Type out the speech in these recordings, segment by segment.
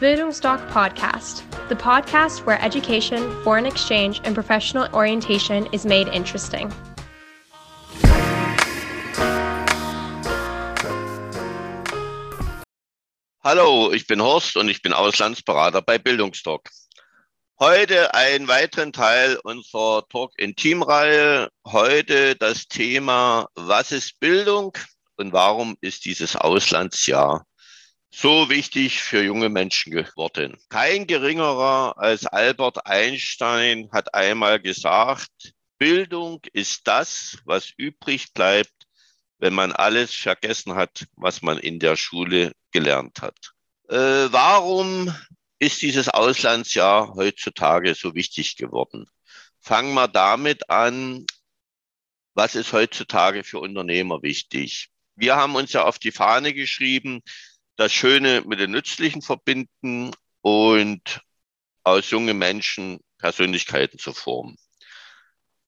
Bildungsdoc Podcast, the podcast where education, foreign exchange, and professional orientation is made interesting. Hallo, ich bin Horst und ich bin Auslandsberater bei Bildungsdoc. Heute einen weiteren Teil unserer Talk in Team-Reihe. Heute das Thema, was ist Bildung und warum ist dieses Auslandsjahr so wichtig für junge Menschen geworden. Kein geringerer als Albert Einstein hat einmal gesagt, Bildung ist das, was übrig bleibt, wenn man alles vergessen hat, was man in der Schule gelernt hat. Äh, warum ist dieses Auslandsjahr heutzutage so wichtig geworden? Fangen wir damit an, was ist heutzutage für Unternehmer wichtig? Wir haben uns ja auf die Fahne geschrieben, das Schöne mit dem Nützlichen verbinden und aus jungen Menschen Persönlichkeiten zu formen.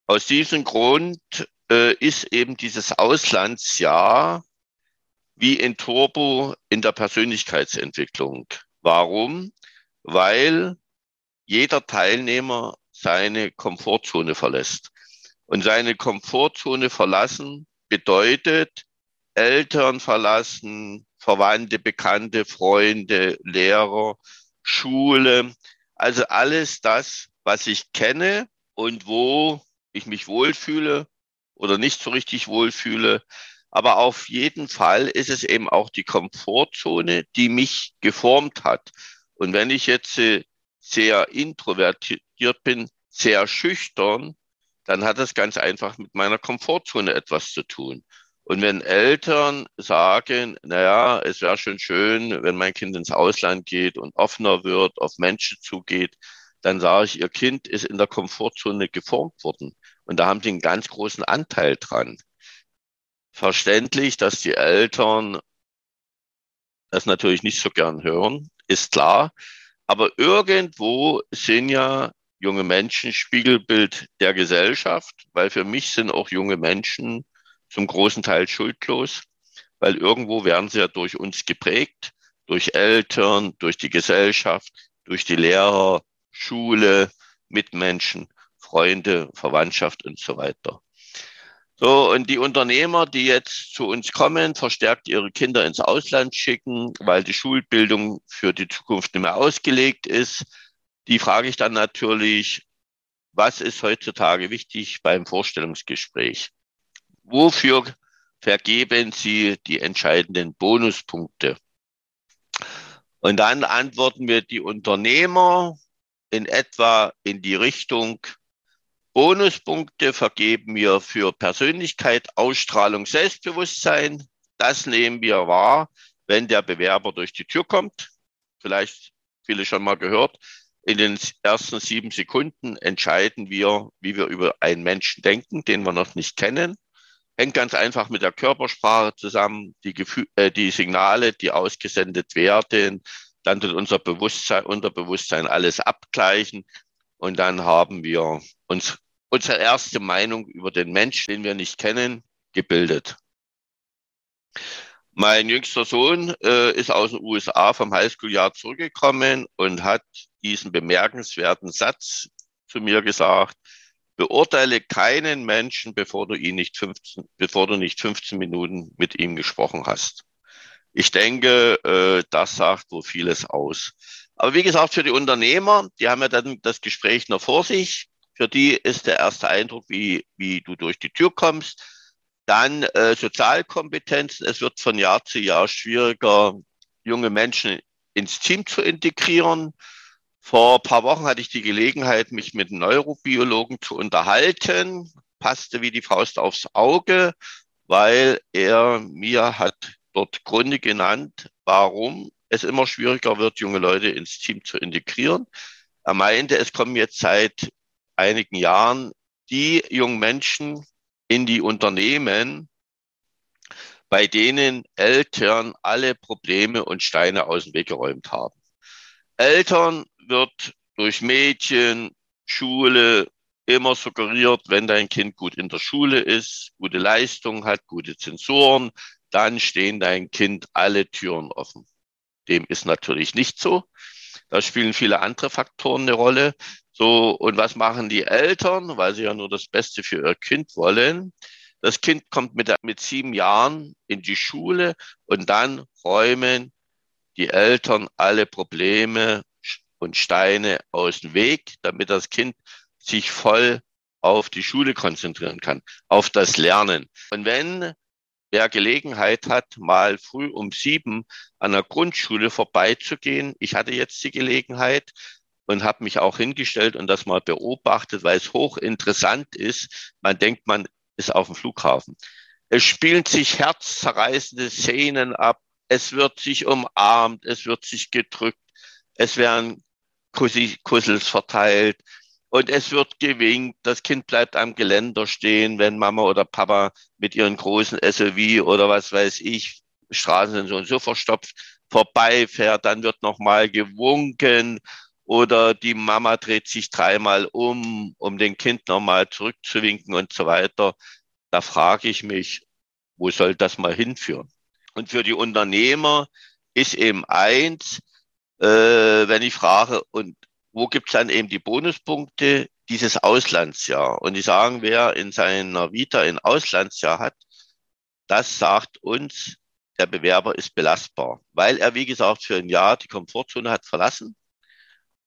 Aus diesem Grund äh, ist eben dieses Auslandsjahr wie ein Turbo in der Persönlichkeitsentwicklung. Warum? weil jeder Teilnehmer seine Komfortzone verlässt. Und seine Komfortzone verlassen bedeutet Eltern verlassen, Verwandte, Bekannte, Freunde, Lehrer, Schule. Also alles das, was ich kenne und wo ich mich wohlfühle oder nicht so richtig wohlfühle. Aber auf jeden Fall ist es eben auch die Komfortzone, die mich geformt hat. Und wenn ich jetzt äh, sehr introvertiert bin, sehr schüchtern, dann hat das ganz einfach mit meiner Komfortzone etwas zu tun. Und wenn Eltern sagen, naja, es wäre schon schön, wenn mein Kind ins Ausland geht und offener wird, auf Menschen zugeht, dann sage ich, ihr Kind ist in der Komfortzone geformt worden. Und da haben sie einen ganz großen Anteil dran. Verständlich, dass die Eltern das natürlich nicht so gern hören, ist klar. Aber irgendwo sind ja junge Menschen Spiegelbild der Gesellschaft, weil für mich sind auch junge Menschen zum großen Teil schuldlos, weil irgendwo werden sie ja durch uns geprägt, durch Eltern, durch die Gesellschaft, durch die Lehrer, Schule, Mitmenschen, Freunde, Verwandtschaft und so weiter. So, und die Unternehmer, die jetzt zu uns kommen, verstärkt ihre Kinder ins Ausland schicken, weil die Schulbildung für die Zukunft nicht mehr ausgelegt ist, die frage ich dann natürlich, was ist heutzutage wichtig beim Vorstellungsgespräch? Wofür vergeben Sie die entscheidenden Bonuspunkte? Und dann antworten wir die Unternehmer in etwa in die Richtung, Bonuspunkte vergeben wir für Persönlichkeit, Ausstrahlung, Selbstbewusstsein. Das nehmen wir wahr, wenn der Bewerber durch die Tür kommt. Vielleicht viele schon mal gehört. In den ersten sieben Sekunden entscheiden wir, wie wir über einen Menschen denken, den wir noch nicht kennen. Hängt ganz einfach mit der Körpersprache zusammen, die, Gefühl, äh, die Signale, die ausgesendet werden. Dann tut unser Bewusstsein, Unterbewusstsein alles abgleichen und dann haben wir uns unsere erste Meinung über den Menschen, den wir nicht kennen, gebildet. Mein jüngster Sohn äh, ist aus den USA vom Highschool-Jahr zurückgekommen und hat diesen bemerkenswerten Satz zu mir gesagt, beurteile keinen Menschen, bevor du ihn nicht 15, bevor du nicht 15 Minuten mit ihm gesprochen hast. Ich denke, äh, das sagt wohl vieles aus. Aber wie gesagt, für die Unternehmer, die haben ja dann das Gespräch noch vor sich. Für die ist der erste Eindruck, wie, wie du durch die Tür kommst. Dann äh, Sozialkompetenzen. Es wird von Jahr zu Jahr schwieriger, junge Menschen ins Team zu integrieren. Vor ein paar Wochen hatte ich die Gelegenheit, mich mit Neurobiologen zu unterhalten. Passte wie die Faust aufs Auge, weil er mir hat dort Gründe genannt, warum es immer schwieriger wird, junge Leute ins Team zu integrieren. Er meinte, es kommen jetzt seit einigen Jahren die jungen Menschen in die Unternehmen, bei denen Eltern alle Probleme und Steine aus dem Weg geräumt haben. Eltern wird durch Mädchen, Schule immer suggeriert, wenn dein Kind gut in der Schule ist, gute Leistung hat, gute Zensuren, dann stehen dein Kind alle Türen offen. Dem ist natürlich nicht so. Da spielen viele andere Faktoren eine Rolle. So, und was machen die Eltern, weil sie ja nur das Beste für ihr Kind wollen? Das Kind kommt mit, mit sieben Jahren in die Schule und dann räumen die Eltern alle Probleme und Steine aus dem Weg, damit das Kind sich voll auf die Schule konzentrieren kann, auf das Lernen. Und wenn wer Gelegenheit hat, mal früh um sieben an der Grundschule vorbeizugehen, ich hatte jetzt die Gelegenheit und habe mich auch hingestellt und das mal beobachtet, weil es hochinteressant ist. Man denkt, man ist auf dem Flughafen. Es spielen sich herzzerreißende Szenen ab. Es wird sich umarmt, es wird sich gedrückt, es werden Kussels verteilt und es wird gewinkt. Das Kind bleibt am Geländer stehen, wenn Mama oder Papa mit ihren großen SUV oder was weiß ich, Straßen sind so und so verstopft, vorbeifährt. Dann wird nochmal gewunken oder die Mama dreht sich dreimal um, um den Kind nochmal zurückzuwinken und so weiter. Da frage ich mich, wo soll das mal hinführen? Und für die Unternehmer ist eben eins, äh, wenn ich frage, und wo gibt's dann eben die Bonuspunkte? Dieses Auslandsjahr. Und die sagen, wer in seiner Vita ein Auslandsjahr hat, das sagt uns, der Bewerber ist belastbar, weil er, wie gesagt, für ein Jahr die Komfortzone hat verlassen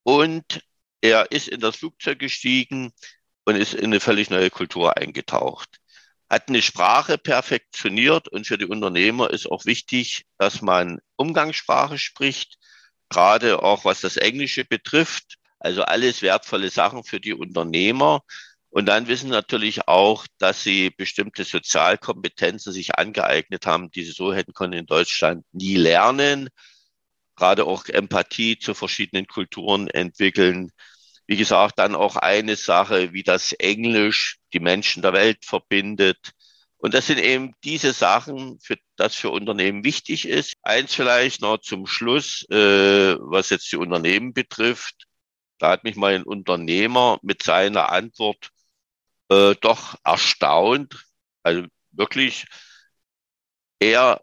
und er ist in das Flugzeug gestiegen und ist in eine völlig neue Kultur eingetaucht. Hat eine Sprache perfektioniert und für die Unternehmer ist auch wichtig, dass man Umgangssprache spricht, gerade auch was das Englische betrifft. Also alles wertvolle Sachen für die Unternehmer. Und dann wissen natürlich auch, dass sie bestimmte Sozialkompetenzen sich angeeignet haben, die sie so hätten können in Deutschland nie lernen gerade auch Empathie zu verschiedenen Kulturen entwickeln. Wie gesagt, dann auch eine Sache, wie das Englisch die Menschen der Welt verbindet. Und das sind eben diese Sachen, für das für Unternehmen wichtig ist. Eins vielleicht noch zum Schluss, äh, was jetzt die Unternehmen betrifft. Da hat mich mal ein Unternehmer mit seiner Antwort äh, doch erstaunt. Also wirklich, er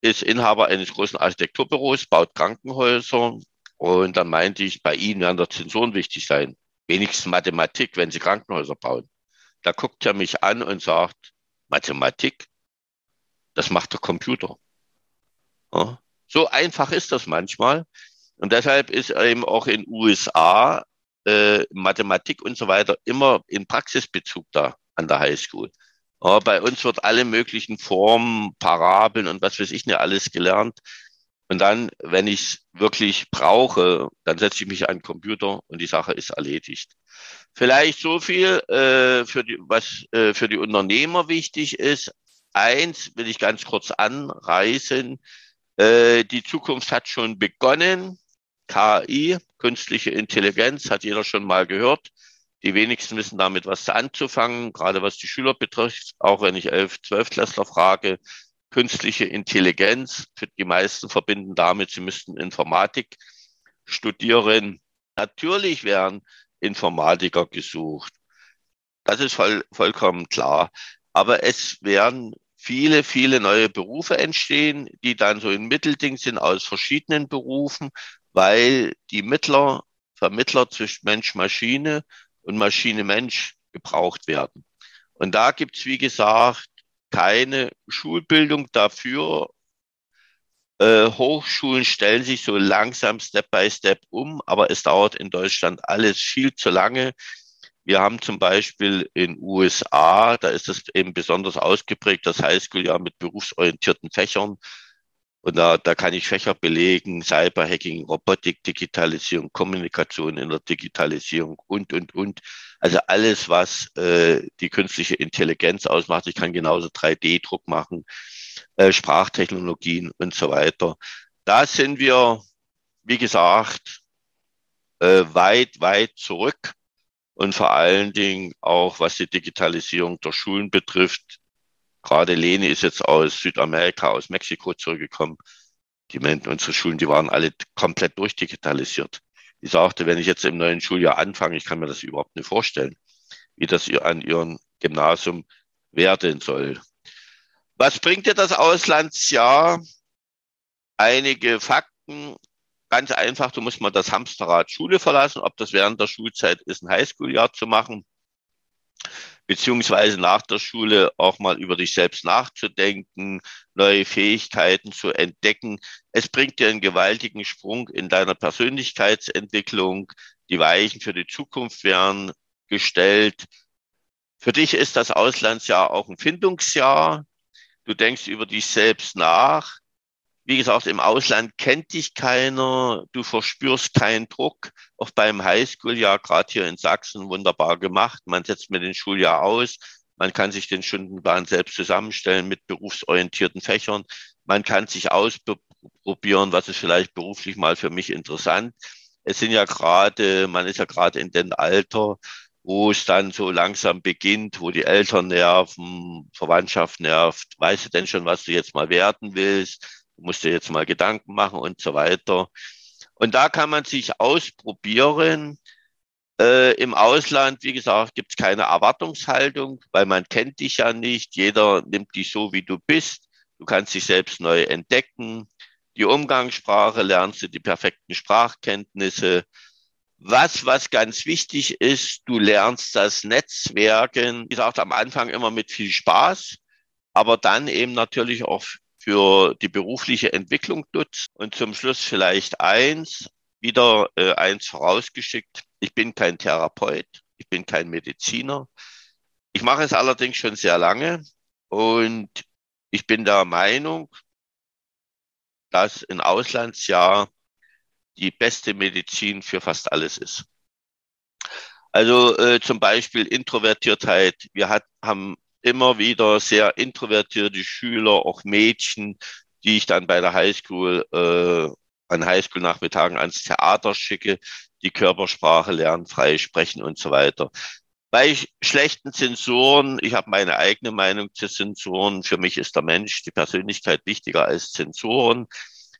ist Inhaber eines großen Architekturbüros, baut Krankenhäuser. Und dann meinte ich, bei Ihnen werden da Zensoren wichtig sein. Wenigstens Mathematik, wenn Sie Krankenhäuser bauen. Da guckt er mich an und sagt, Mathematik, das macht der Computer. Ja, so einfach ist das manchmal. Und deshalb ist eben auch in USA äh, Mathematik und so weiter immer in Praxisbezug da an der Highschool. Aber bei uns wird alle möglichen Formen, Parabeln und was weiß ich nicht alles gelernt. Und dann, wenn ich es wirklich brauche, dann setze ich mich an den Computer und die Sache ist erledigt. Vielleicht so viel, äh, für die, was äh, für die Unternehmer wichtig ist. Eins will ich ganz kurz anreißen. Äh, die Zukunft hat schon begonnen. KI, künstliche Intelligenz, hat jeder schon mal gehört. Die wenigsten wissen damit was anzufangen, gerade was die Schüler betrifft. Auch wenn ich elf, zwölf Klässler frage, künstliche Intelligenz, für die meisten verbinden damit, sie müssten Informatik studieren. Natürlich werden Informatiker gesucht. Das ist voll, vollkommen klar. Aber es werden viele, viele neue Berufe entstehen, die dann so ein Mittelding sind aus verschiedenen Berufen, weil die Mittler, Vermittler zwischen Mensch-Maschine und Maschine-Mensch gebraucht werden. Und da gibt es, wie gesagt, keine Schulbildung dafür. Äh, Hochschulen stellen sich so langsam Step by Step um, aber es dauert in Deutschland alles viel zu lange. Wir haben zum Beispiel in USA, da ist es eben besonders ausgeprägt, das Highschool-Jahr mit berufsorientierten Fächern. Und da, da kann ich Fächer belegen, Cyberhacking, Robotik, Digitalisierung, Kommunikation in der Digitalisierung und, und, und. Also alles, was äh, die künstliche Intelligenz ausmacht. Ich kann genauso 3D-Druck machen, äh, Sprachtechnologien und so weiter. Da sind wir, wie gesagt, äh, weit, weit zurück. Und vor allen Dingen auch, was die Digitalisierung der Schulen betrifft, Gerade Lene ist jetzt aus Südamerika, aus Mexiko zurückgekommen. Die unsere Schulen, die waren alle komplett durchdigitalisiert. Die sagte, wenn ich jetzt im neuen Schuljahr anfange, ich kann mir das überhaupt nicht vorstellen, wie das an ihrem Gymnasium werden soll. Was bringt dir das Auslandsjahr? Einige Fakten. ganz einfach, du musst mal das Hamsterrad Schule verlassen, ob das während der Schulzeit ist, ein Highschool-Jahr zu machen, beziehungsweise nach der Schule auch mal über dich selbst nachzudenken, neue Fähigkeiten zu entdecken. Es bringt dir einen gewaltigen Sprung in deiner Persönlichkeitsentwicklung. Die Weichen für die Zukunft werden gestellt. Für dich ist das Auslandsjahr auch ein Findungsjahr. Du denkst über dich selbst nach. Wie gesagt, im Ausland kennt dich keiner, du verspürst keinen Druck. Auch beim Highschool-Jahr, gerade hier in Sachsen, wunderbar gemacht. Man setzt mit dem Schuljahr aus, man kann sich den Stundenplan selbst zusammenstellen mit berufsorientierten Fächern. Man kann sich ausprobieren, was ist vielleicht beruflich mal für mich interessant. Es sind ja gerade, man ist ja gerade in dem Alter, wo es dann so langsam beginnt, wo die Eltern nerven, Verwandtschaft nervt. Weißt du denn schon, was du jetzt mal werden willst? Du musst dir jetzt mal Gedanken machen und so weiter. Und da kann man sich ausprobieren. Äh, Im Ausland, wie gesagt, gibt es keine Erwartungshaltung, weil man kennt dich ja nicht. Jeder nimmt dich so, wie du bist. Du kannst dich selbst neu entdecken. Die Umgangssprache lernst du, die perfekten Sprachkenntnisse. Was, was ganz wichtig ist, du lernst das Netzwerken, wie gesagt, am Anfang immer mit viel Spaß, aber dann eben natürlich auch für die berufliche Entwicklung nutzt. Und zum Schluss vielleicht eins, wieder äh, eins vorausgeschickt. Ich bin kein Therapeut, ich bin kein Mediziner. Ich mache es allerdings schon sehr lange und ich bin der Meinung, dass ein Auslandsjahr die beste Medizin für fast alles ist. Also äh, zum Beispiel Introvertiertheit. Wir hat, haben immer wieder sehr introvertierte Schüler, auch Mädchen, die ich dann bei der Highschool, äh, an Highschool-Nachmittagen ans Theater schicke, die Körpersprache lernen, frei sprechen und so weiter. Bei schlechten Zensoren, ich habe meine eigene Meinung zu Zensoren. Für mich ist der Mensch, die Persönlichkeit wichtiger als Zensoren.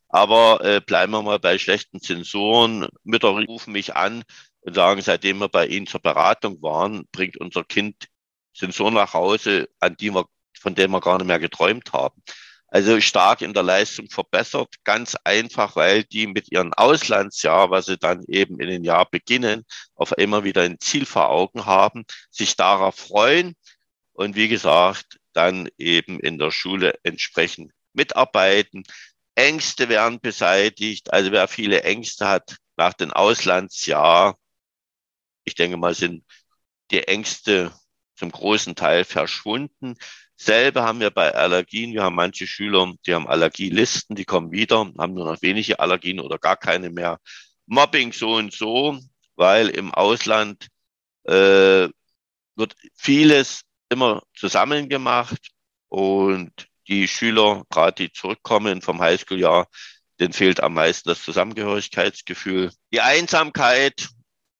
Aber äh, bleiben wir mal bei schlechten Zensoren. Mütter rufen mich an und sagen, seitdem wir bei Ihnen zur Beratung waren, bringt unser Kind Sensoren nach Hause, an die wir, von denen wir gar nicht mehr geträumt haben. Also stark in der Leistung verbessert, ganz einfach, weil die mit ihrem Auslandsjahr, was sie dann eben in den Jahr beginnen, auf immer wieder ein Ziel vor Augen haben, sich darauf freuen und wie gesagt, dann eben in der Schule entsprechend mitarbeiten. Ängste werden beseitigt. Also wer viele Ängste hat nach dem Auslandsjahr, ich denke mal, sind die Ängste zum großen Teil verschwunden. Selbe haben wir bei Allergien. Wir haben manche Schüler, die haben Allergielisten, die kommen wieder, haben nur noch wenige Allergien oder gar keine mehr. Mobbing so und so, weil im Ausland äh, wird vieles immer zusammen gemacht und die Schüler, gerade die zurückkommen vom Highschool-Jahr, denen fehlt am meisten das Zusammengehörigkeitsgefühl. Die Einsamkeit,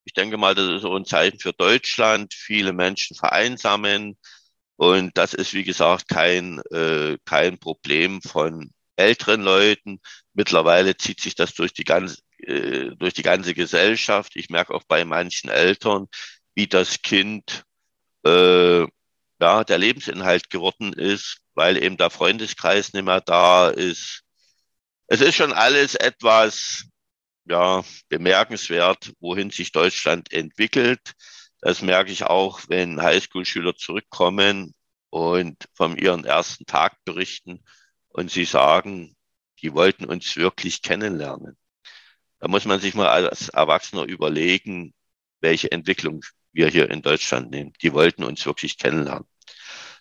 ich denke mal, das ist so ein Zeichen für Deutschland. Viele Menschen vereinsamen. Und das ist, wie gesagt, kein, äh, kein Problem von älteren Leuten. Mittlerweile zieht sich das durch die ganze, äh, durch die ganze Gesellschaft. Ich merke auch bei manchen Eltern, wie das Kind, äh, ja, der Lebensinhalt geworden ist, weil eben der Freundeskreis nicht mehr da ist. Es ist schon alles etwas, ja, bemerkenswert, wohin sich Deutschland entwickelt. Das merke ich auch, wenn Highschool-Schüler zurückkommen und von ihren ersten Tag berichten und sie sagen, die wollten uns wirklich kennenlernen. Da muss man sich mal als Erwachsener überlegen, welche Entwicklung wir hier in Deutschland nehmen. Die wollten uns wirklich kennenlernen.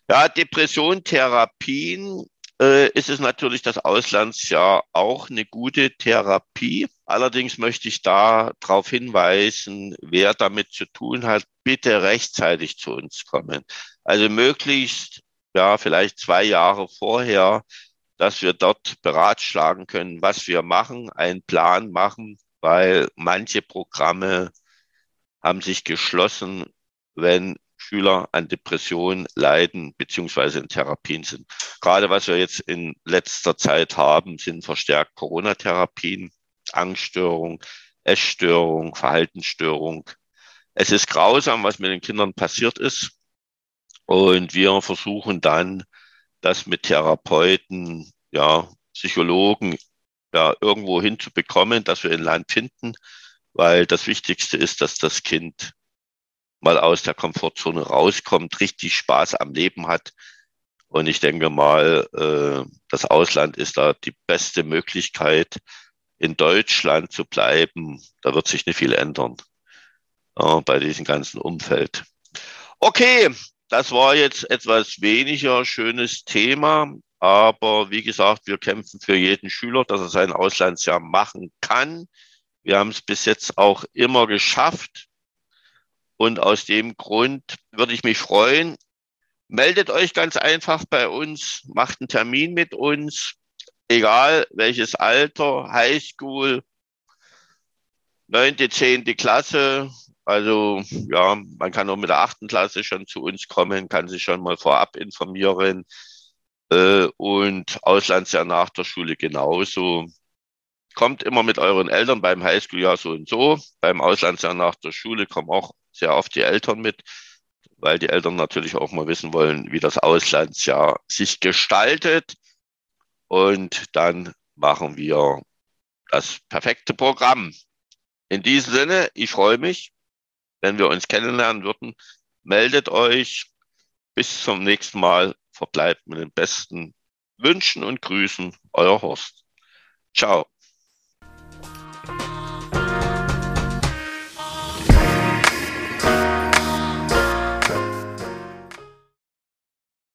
Ja, Depression, Therapien äh, ist es natürlich das Auslandsjahr auch eine gute Therapie. Allerdings möchte ich da darauf hinweisen, wer damit zu tun hat, bitte rechtzeitig zu uns kommen. Also möglichst, ja, vielleicht zwei Jahre vorher, dass wir dort beratschlagen können, was wir machen, einen Plan machen, weil manche Programme haben sich geschlossen, wenn Schüler an Depressionen leiden beziehungsweise in Therapien sind. Gerade was wir jetzt in letzter Zeit haben, sind verstärkt Corona-Therapien, Angststörung, Essstörung, Verhaltensstörung. Es ist grausam, was mit den Kindern passiert ist. Und wir versuchen dann, das mit Therapeuten, ja, Psychologen ja, irgendwo hinzubekommen, dass wir ein Land finden, weil das Wichtigste ist, dass das Kind mal aus der Komfortzone rauskommt, richtig Spaß am Leben hat. Und ich denke mal, äh, das Ausland ist da die beste Möglichkeit, in Deutschland zu bleiben. Da wird sich nicht viel ändern bei diesem ganzen Umfeld. Okay, das war jetzt etwas weniger schönes Thema. Aber wie gesagt, wir kämpfen für jeden Schüler, dass er sein Auslandsjahr machen kann. Wir haben es bis jetzt auch immer geschafft. Und aus dem Grund würde ich mich freuen. Meldet euch ganz einfach bei uns, macht einen Termin mit uns, egal welches Alter, Highschool, neunte, zehnte Klasse. Also ja, man kann auch mit der achten Klasse schon zu uns kommen, kann sich schon mal vorab informieren äh, und Auslandsjahr nach der Schule genauso. Kommt immer mit euren Eltern beim Highschool-Jahr so und so. Beim Auslandsjahr nach der Schule kommen auch sehr oft die Eltern mit, weil die Eltern natürlich auch mal wissen wollen, wie das Auslandsjahr sich gestaltet. Und dann machen wir das perfekte Programm. In diesem Sinne, ich freue mich, wenn wir uns kennenlernen würden. Meldet euch. Bis zum nächsten Mal verbleibt mit den besten Wünschen und Grüßen, euer Horst. Ciao.